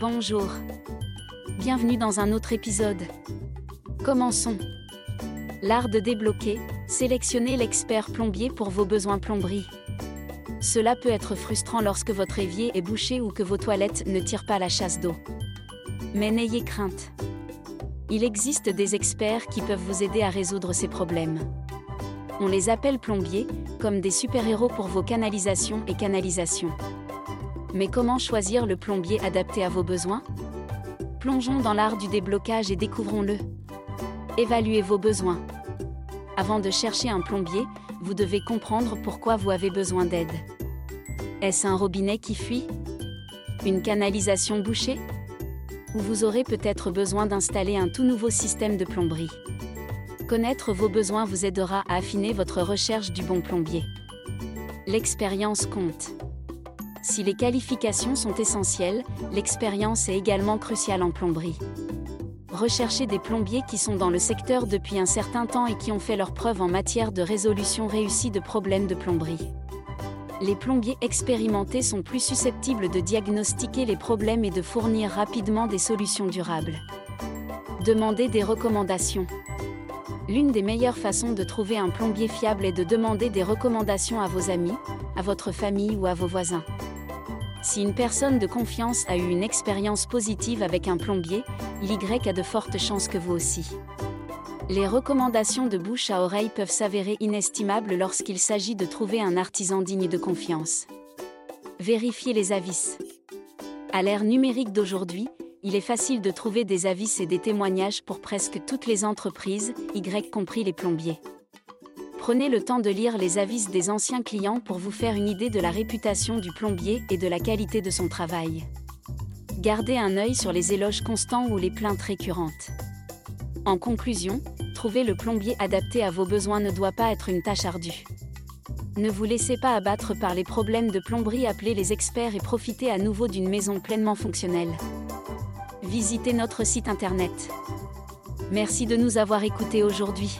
Bonjour. Bienvenue dans un autre épisode. Commençons. L'art de débloquer, sélectionnez l'expert plombier pour vos besoins plomberie. Cela peut être frustrant lorsque votre évier est bouché ou que vos toilettes ne tirent pas la chasse d'eau. Mais n'ayez crainte. Il existe des experts qui peuvent vous aider à résoudre ces problèmes. On les appelle plombiers, comme des super-héros pour vos canalisations et canalisations. Mais comment choisir le plombier adapté à vos besoins? Plongeons dans l'art du déblocage et découvrons-le. Évaluez vos besoins. Avant de chercher un plombier, vous devez comprendre pourquoi vous avez besoin d'aide. Est-ce un robinet qui fuit? Une canalisation bouchée? Ou vous aurez peut-être besoin d'installer un tout nouveau système de plomberie? Connaître vos besoins vous aidera à affiner votre recherche du bon plombier. L'expérience compte. Si les qualifications sont essentielles, l'expérience est également cruciale en plomberie. Recherchez des plombiers qui sont dans le secteur depuis un certain temps et qui ont fait leur preuve en matière de résolution réussie de problèmes de plomberie. Les plombiers expérimentés sont plus susceptibles de diagnostiquer les problèmes et de fournir rapidement des solutions durables. Demandez des recommandations. L'une des meilleures façons de trouver un plombier fiable est de demander des recommandations à vos amis, à votre famille ou à vos voisins. Si une personne de confiance a eu une expérience positive avec un plombier, Y a de fortes chances que vous aussi. Les recommandations de bouche à oreille peuvent s'avérer inestimables lorsqu'il s'agit de trouver un artisan digne de confiance. Vérifiez les avis. À l'ère numérique d'aujourd'hui, il est facile de trouver des avis et des témoignages pour presque toutes les entreprises, Y compris les plombiers. Prenez le temps de lire les avis des anciens clients pour vous faire une idée de la réputation du plombier et de la qualité de son travail. Gardez un œil sur les éloges constants ou les plaintes récurrentes. En conclusion, trouver le plombier adapté à vos besoins ne doit pas être une tâche ardue. Ne vous laissez pas abattre par les problèmes de plomberie, appelez les experts et profitez à nouveau d'une maison pleinement fonctionnelle. Visitez notre site internet. Merci de nous avoir écoutés aujourd'hui.